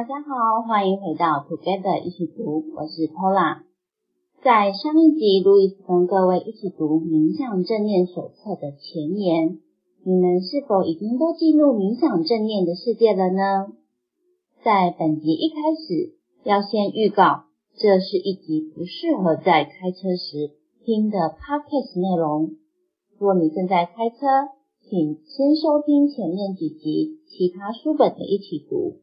大家好，欢迎回到 Together 一起读，我是 Paula。在上一集，路易斯跟各位一起读《冥想正念手册》的前言，你们是否已经都进入冥想正念的世界了呢？在本集一开始，要先预告，这是一集不适合在开车时听的 Podcast 内容。若你正在开车，请先收听前面几集其他书本的一起读，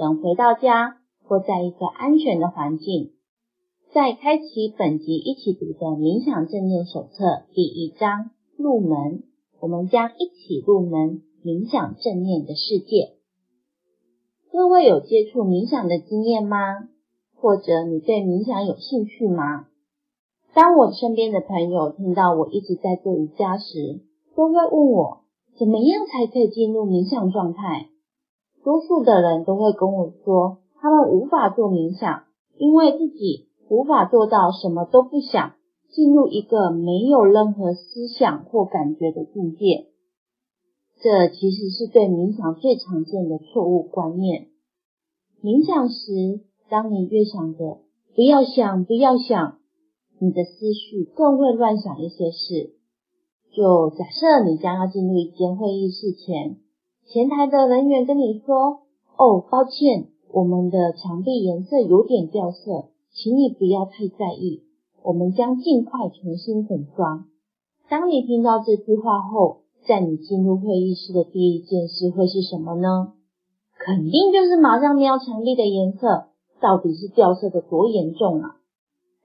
等回到家或在一个安全的环境，再开启本集一起读的冥想正念手册第一章入门，我们将一起入门冥想正念的世界。各位有接触冥想的经验吗？或者你对冥想有兴趣吗？当我身边的朋友听到我一直在做瑜伽时，都会问我。怎么样才可以进入冥想状态？多数的人都会跟我说，他们无法做冥想，因为自己无法做到什么都不想，进入一个没有任何思想或感觉的境界。这其实是对冥想最常见的错误观念。冥想时，当你越想着不要想，不要想，你的思绪更会乱想一些事。就假设你将要进入一间会议室前，前台的人员跟你说：“哦，抱歉，我们的墙壁颜色有点掉色，请你不要太在意，我们将尽快重新粉刷。”当你听到这句话后，在你进入会议室的第一件事会是什么呢？肯定就是马上瞄墙壁的颜色，到底是掉色的多严重啊！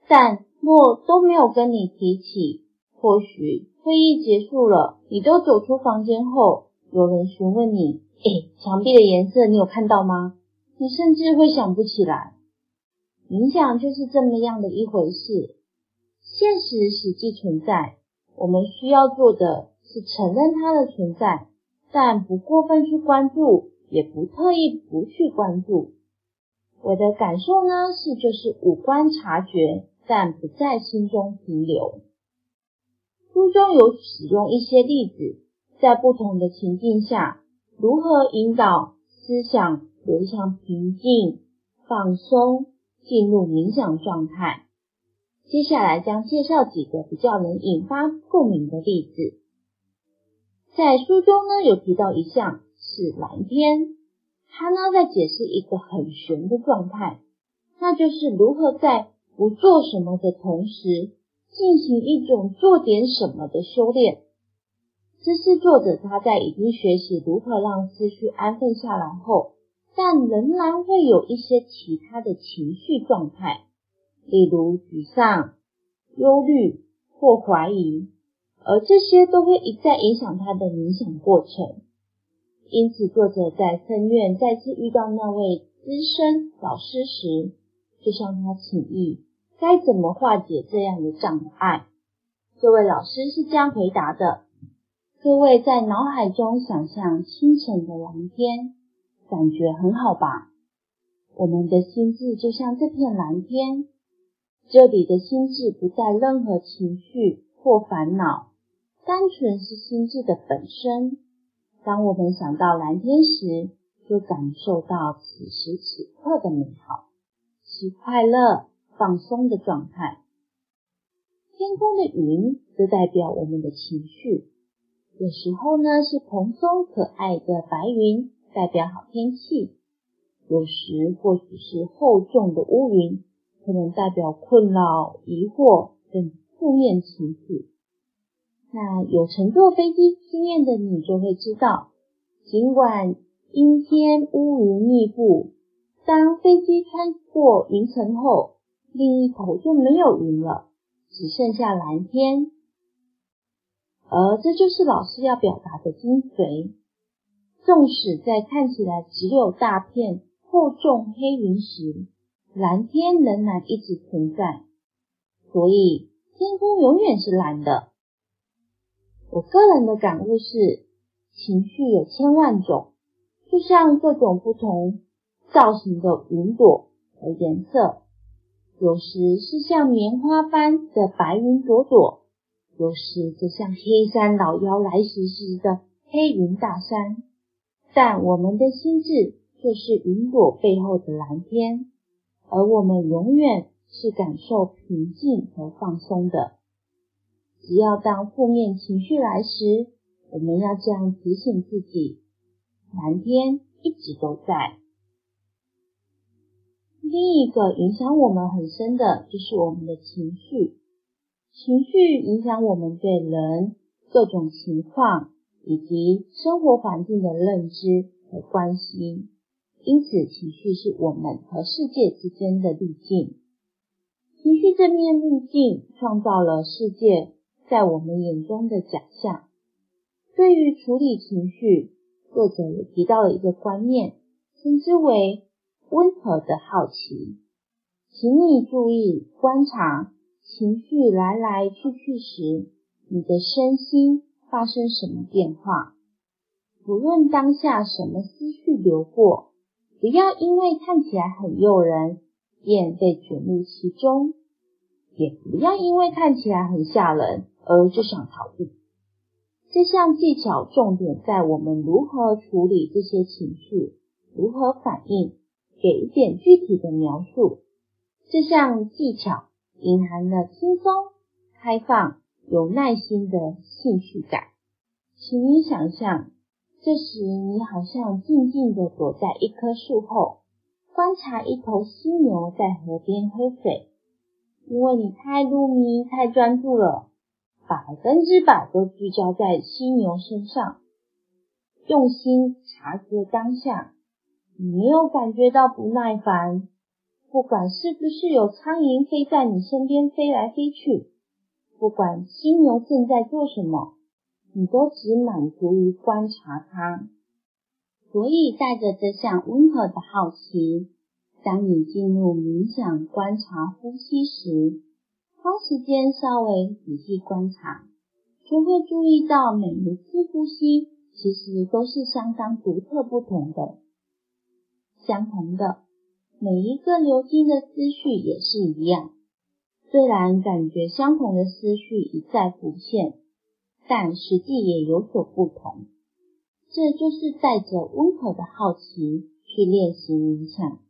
但若都没有跟你提起，或许。会议结束了，你都走出房间后，有人询问你：“诶，墙壁的颜色你有看到吗？”你甚至会想不起来。冥想就是这么样的一回事。现实实际存在，我们需要做的是承认它的存在，但不过分去关注，也不特意不去关注。我的感受呢，是就是五官察觉，但不在心中停留。书中有使用一些例子，在不同的情境下，如何引导思想流向平静、放松，进入冥想状态。接下来将介绍几个比较能引发共鸣的例子。在书中呢，有提到一项是蓝天，它呢在解释一个很玄的状态，那就是如何在不做什么的同时。进行一种做点什么的修炼，这是作者他在已经学习如何让思绪安分下来后，但仍然会有一些其他的情绪状态，例如沮丧、忧虑或怀疑，而这些都会一再影响他的冥想过程。因此，作者在僧院再次遇到那位资深老师时，就向他请益。该怎么化解这样的障碍？这位老师是这样回答的：各位在脑海中想象清晨的蓝天，感觉很好吧？我们的心智就像这片蓝天，这里的心智不带任何情绪或烦恼，单纯是心智的本身。当我们想到蓝天时，就感受到此时此刻的美好，是快乐。放松的状态，天空的云则代表我们的情绪。有时候呢，是蓬松可爱的白云，代表好天气；有时或许是厚重的乌云，可能代表困扰、疑惑等负面情绪。那有乘坐飞机经验的你就会知道，尽管阴天乌云密布，当飞机穿过云层后，另一头就没有云了，只剩下蓝天，而这就是老师要表达的精髓。纵使在看起来只有大片厚重黑云时，蓝天仍然一直存在，所以天空永远是蓝的。我个人的感悟是，情绪有千万种，就像各种不同造型的云朵和颜色。有时是像棉花般的白云朵朵，有时就像黑山老妖来时时的黑云大山。但我们的心智却是云朵背后的蓝天，而我们永远是感受平静和放松的。只要当负面情绪来时，我们要这样提醒自己：蓝天一直都在。另一个影响我们很深的就是我们的情绪，情绪影响我们对人、各种情况以及生活环境的认知和关心。因此，情绪是我们和世界之间的滤镜。情绪这面滤镜创造了世界。在我们眼中的假象。对于处理情绪，作者也提到了一个观念，称之为温和的好奇。请你注意观察情绪来来去去时，你的身心发生什么变化。不论当下什么思绪流过，不要因为看起来很诱人，便被卷入其中；也不要因为看起来很吓人。而就想逃避。这项技巧重点在我们如何处理这些情绪，如何反应，给一点具体的描述。这项技巧隐含了轻松、开放、有耐心的兴趣感。请你想象，这时你好像静静地躲在一棵树后，观察一头犀牛在河边喝水，因为你太入迷、太专注了。百分之百都聚焦在犀牛身上，用心察觉当下，你没有感觉到不耐烦。不管是不是有苍蝇飞在你身边飞来飞去，不管犀牛正在做什么，你都只满足于观察它。所以带着这项温和的好奇，当你进入冥想观察呼吸时，花时间稍微仔细观察，就会注意到每一次呼吸其实都是相当独特不同的。相同的，每一个流经的思绪也是一样。虽然感觉相同的思绪一再浮现，但实际也有所不同。这就是带着温和的好奇去练习冥想。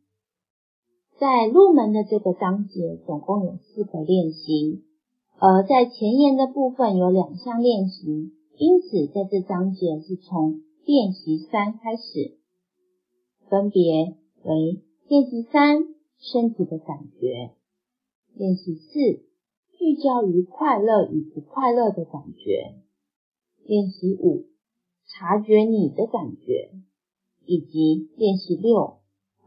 在入门的这个章节，总共有四个练习，而在前言的部分有两项练习，因此在这章节是从练习三开始，分别为练习三身体的感觉，练习四聚焦于快乐与不快乐的感觉，练习五察觉你的感觉，以及练习六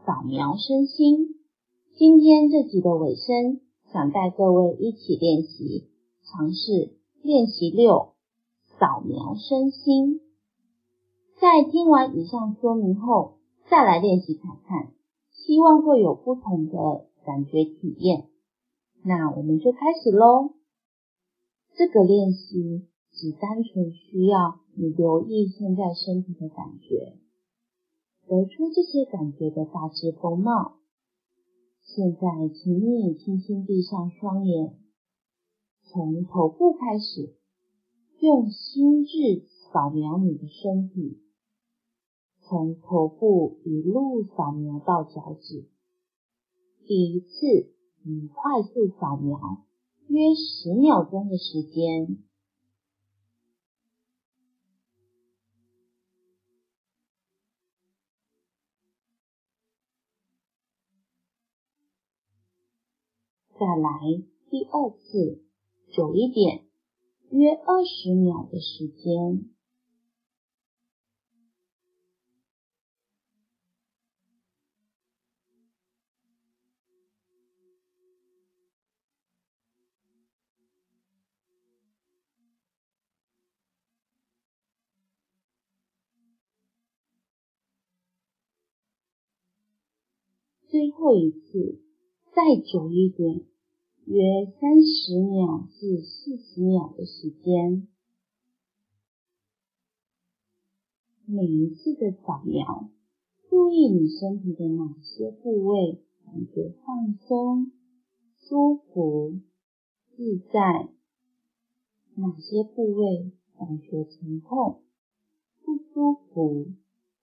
扫描身心。今天这集的尾声，想带各位一起练习，尝试练习六，扫描身心。在听完以上说明后，再来练习看看，希望会有不同的感觉体验。那我们就开始喽。这个练习只单纯需要你留意现在身体的感觉，得出这些感觉的大致风貌。现在，请你轻轻闭上双眼，从头部开始，用心智扫描你的身体，从头部一路扫描到脚趾。第一次，你快速扫描，约十秒钟的时间。再来第二次，久一点，约二十秒的时间。最后一次，再久一点。约三十秒至四十秒的时间，每一次的扫描，注意你身体的哪些部位感觉放松、舒服、自在，哪些部位感觉疼痛、不舒服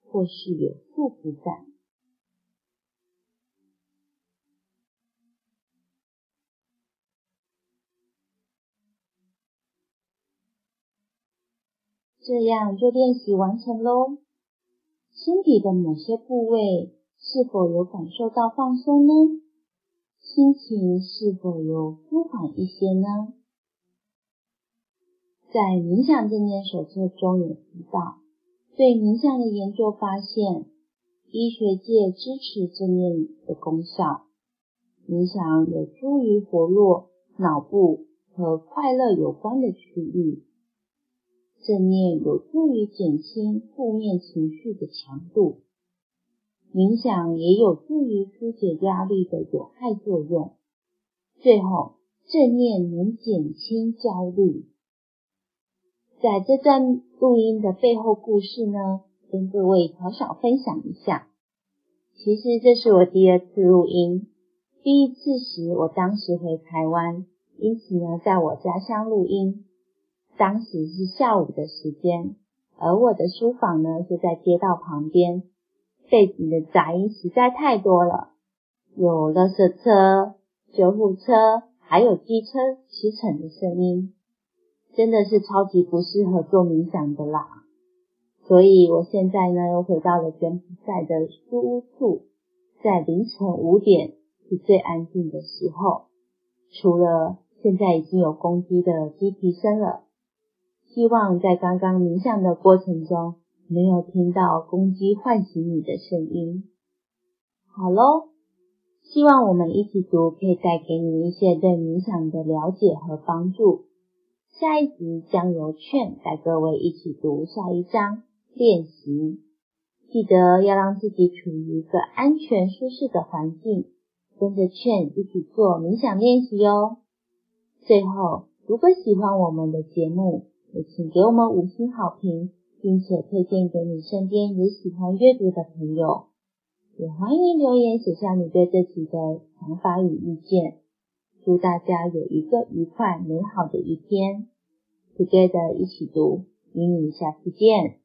或是有束缚感。这样就练习完成喽。身体的某些部位是否有感受到放松呢？心情是否有舒缓一些呢？在冥想正念手册中有提到，对冥想的研究发现，医学界支持正念的功效。冥想有助于活络脑部和快乐有关的区域。正念有助于减轻负面情绪的强度。冥想也有助于纾解压力的有害作用。最后，正念能减轻焦虑。在这段录音的背后故事呢，跟各位小小分享一下。其实这是我第二次录音，第一次时我当时回台湾，因此呢，在我家乡录音。当时是下午的时间，而我的书房呢就在街道旁边，背景的杂音实在太多了，有垃圾车、救护车，还有机车驰骋的声音。真的是超级不适合做冥想的啦，所以我现在呢又回到了柬埔寨的书屋处，在凌晨五点是最安静的时候，除了现在已经有公鸡的鸡啼声了，希望在刚刚冥想的过程中没有听到公鸡唤醒你的声音。好喽，希望我们一起读可以带给你一些对冥想的了解和帮助。下一集将由劝带各位一起读下一章练习，记得要让自己处于一个安全舒适的环境，跟着劝一起做冥想练习哦。最后，如果喜欢我们的节目，也请给我们五星好评，并且推荐给你身边也喜欢阅读的朋友。也欢迎留言写下你对这集的想法与意见。祝大家有一个愉快美好的一天，Together 一起读，与你下次见。